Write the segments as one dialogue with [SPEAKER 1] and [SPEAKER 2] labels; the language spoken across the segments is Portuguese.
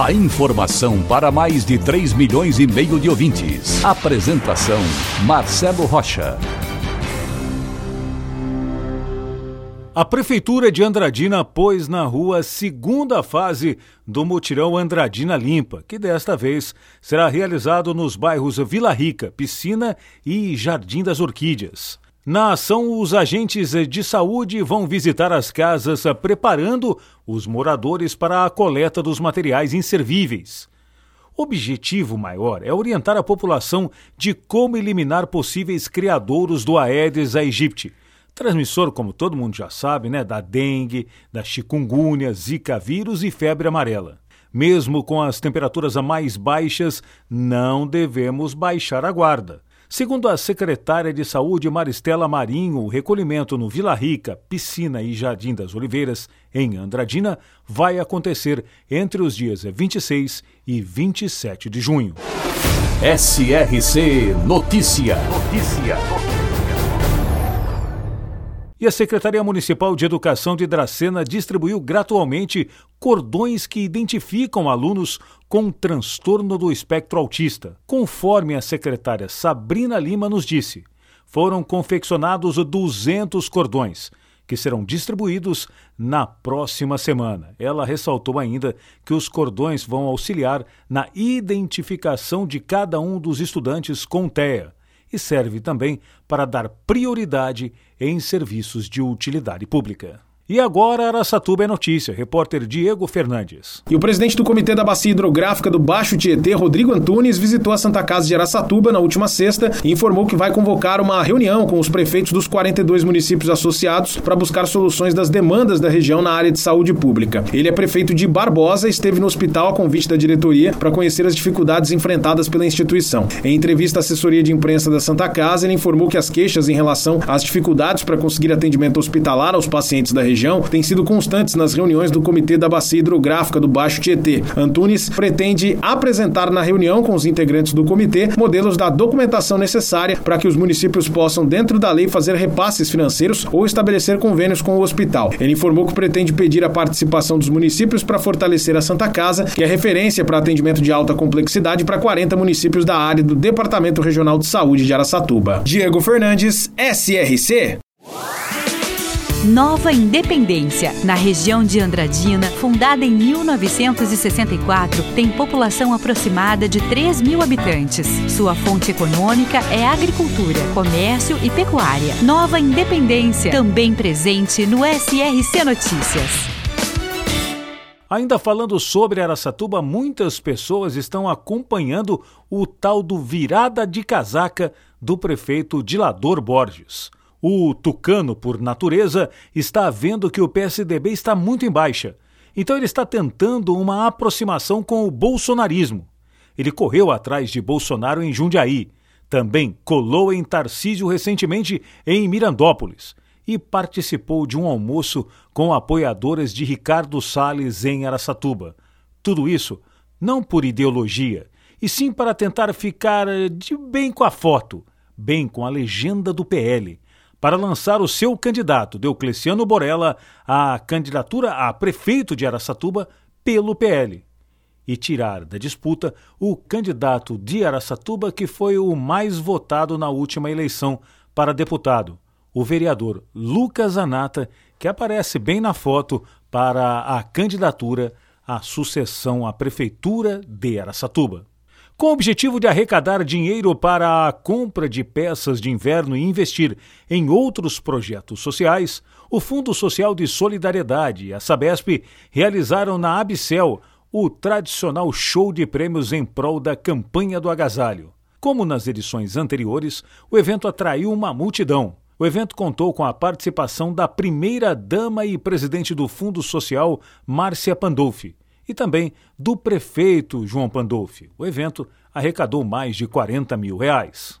[SPEAKER 1] A informação para mais de 3 milhões e meio de ouvintes. Apresentação Marcelo Rocha.
[SPEAKER 2] A Prefeitura de Andradina pôs na rua a segunda fase do mutirão Andradina Limpa, que desta vez será realizado nos bairros Vila Rica, Piscina e Jardim das Orquídeas. Na ação, os agentes de saúde vão visitar as casas preparando os moradores para a coleta dos materiais inservíveis. O objetivo maior é orientar a população de como eliminar possíveis criadouros do Aedes aegypti, Transmissor, como todo mundo já sabe, né, da dengue, da chikungunya, zika vírus e febre amarela. Mesmo com as temperaturas mais baixas, não devemos baixar a guarda. Segundo a secretária de Saúde Maristela Marinho, o recolhimento no Vila Rica, Piscina e Jardim das Oliveiras, em Andradina, vai acontecer entre os dias 26 e 27 de junho.
[SPEAKER 1] SRC Notícia. Notícia.
[SPEAKER 2] E a Secretaria Municipal de Educação de Dracena distribuiu gratuitamente cordões que identificam alunos com transtorno do espectro autista. Conforme a secretária Sabrina Lima nos disse, foram confeccionados 200 cordões que serão distribuídos na próxima semana. Ela ressaltou ainda que os cordões vão auxiliar na identificação de cada um dos estudantes com TEA e serve também para dar prioridade em serviços de utilidade pública. E agora Araçatuba é notícia. Repórter Diego Fernandes.
[SPEAKER 3] E o presidente do Comitê da Bacia Hidrográfica do Baixo Tietê, Rodrigo Antunes, visitou a Santa Casa de Araçatuba na última sexta e informou que vai convocar uma reunião com os prefeitos dos 42 municípios associados para buscar soluções das demandas da região na área de saúde pública. Ele é prefeito de Barbosa e esteve no hospital a convite da diretoria para conhecer as dificuldades enfrentadas pela instituição. Em entrevista à assessoria de imprensa da Santa Casa, ele informou que as queixas em relação às dificuldades para conseguir atendimento hospitalar aos pacientes da região região têm sido constantes nas reuniões do Comitê da Bacia Hidrográfica do Baixo Tietê. Antunes pretende apresentar na reunião com os integrantes do comitê modelos da documentação necessária para que os municípios possam, dentro da lei, fazer repasses financeiros ou estabelecer convênios com o hospital. Ele informou que pretende pedir a participação dos municípios para fortalecer a Santa Casa, que é referência para atendimento de alta complexidade para 40 municípios da área do Departamento Regional de Saúde de Araçatuba. Diego Fernandes, SRC.
[SPEAKER 4] Nova Independência, na região de Andradina, fundada em 1964, tem população aproximada de 3 mil habitantes. Sua fonte econômica é agricultura, comércio e pecuária. Nova Independência, também presente no SRC Notícias.
[SPEAKER 2] Ainda falando sobre Araçatuba, muitas pessoas estão acompanhando o tal do virada de casaca do prefeito Dilador Borges. O tucano, por natureza, está vendo que o PSDB está muito em baixa. Então ele está tentando uma aproximação com o bolsonarismo. Ele correu atrás de Bolsonaro em Jundiaí. Também colou em Tarcísio recentemente em Mirandópolis e participou de um almoço com apoiadoras de Ricardo Salles em Araçatuba. Tudo isso não por ideologia, e sim para tentar ficar de bem com a foto, bem com a legenda do PL, para lançar o seu candidato, Deocleciano Borella, à candidatura a prefeito de Araçatuba pelo PL e tirar da disputa o candidato de Araçatuba que foi o mais votado na última eleição para deputado, o vereador Lucas Anata, que aparece bem na foto para a candidatura à sucessão à prefeitura de Araçatuba. Com o objetivo de arrecadar dinheiro para a compra de peças de inverno e investir em outros projetos sociais, o Fundo Social de Solidariedade e a Sabesp realizaram na Abicel o tradicional show de prêmios em prol da campanha do agasalho. Como nas edições anteriores, o evento atraiu uma multidão. O evento contou com a participação da primeira dama e presidente do Fundo Social, Márcia Pandolfi, e também do prefeito João Pandolfi. O evento arrecadou mais de 40 mil reais.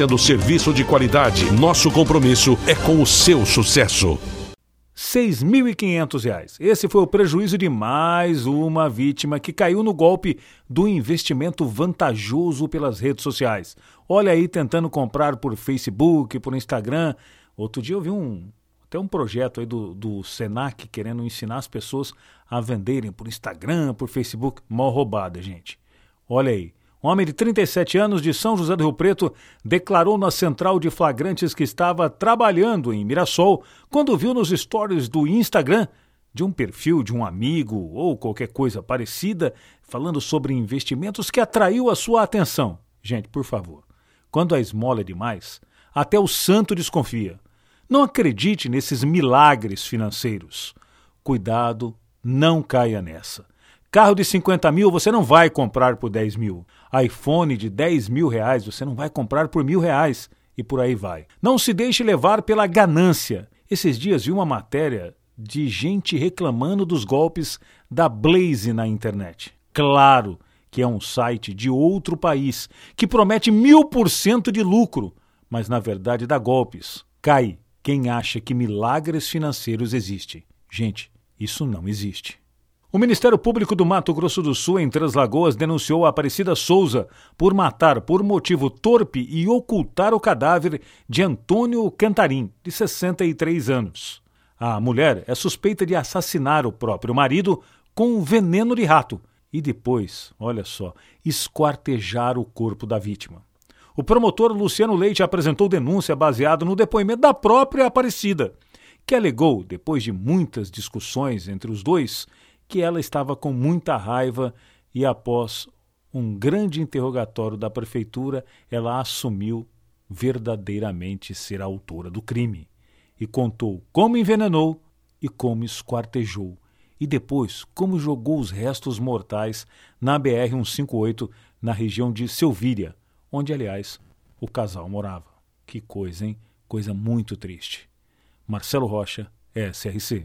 [SPEAKER 1] oferecendo serviço de qualidade. Nosso compromisso é com o seu sucesso.
[SPEAKER 2] R$ 6.500. Esse foi o prejuízo de mais uma vítima que caiu no golpe do investimento vantajoso pelas redes sociais. Olha aí, tentando comprar por Facebook, por Instagram. Outro dia eu vi um, até um projeto aí do, do Senac querendo ensinar as pessoas a venderem por Instagram, por Facebook. Mó roubada, gente. Olha aí. Um homem de 37 anos de São José do Rio Preto declarou na central de flagrantes que estava trabalhando em Mirassol quando viu nos stories do Instagram de um perfil de um amigo ou qualquer coisa parecida falando sobre investimentos que atraiu a sua atenção. Gente, por favor, quando a esmola é demais, até o santo desconfia. Não acredite nesses milagres financeiros. Cuidado, não caia nessa. Carro de 50 mil você não vai comprar por 10 mil. iPhone de 10 mil reais você não vai comprar por mil reais. E por aí vai. Não se deixe levar pela ganância. Esses dias vi uma matéria de gente reclamando dos golpes da Blaze na internet. Claro que é um site de outro país que promete mil por cento de lucro, mas na verdade dá golpes. Cai quem acha que milagres financeiros existem. Gente, isso não existe. O Ministério Público do Mato Grosso do Sul, em Três Lagoas, denunciou a Aparecida Souza por matar por motivo torpe e ocultar o cadáver de Antônio Cantarim, de 63 anos. A mulher é suspeita de assassinar o próprio marido com veneno de rato e depois, olha só, esquartejar o corpo da vítima. O promotor Luciano Leite apresentou denúncia baseada no depoimento da própria Aparecida, que alegou, depois de muitas discussões entre os dois, que ela estava com muita raiva e, após um grande interrogatório da prefeitura, ela assumiu verdadeiramente ser a autora do crime e contou como envenenou e como esquartejou, e depois como jogou os restos mortais na BR-158, na região de Selvíria, onde, aliás, o casal morava. Que coisa, hein? Coisa muito triste. Marcelo Rocha, SRC.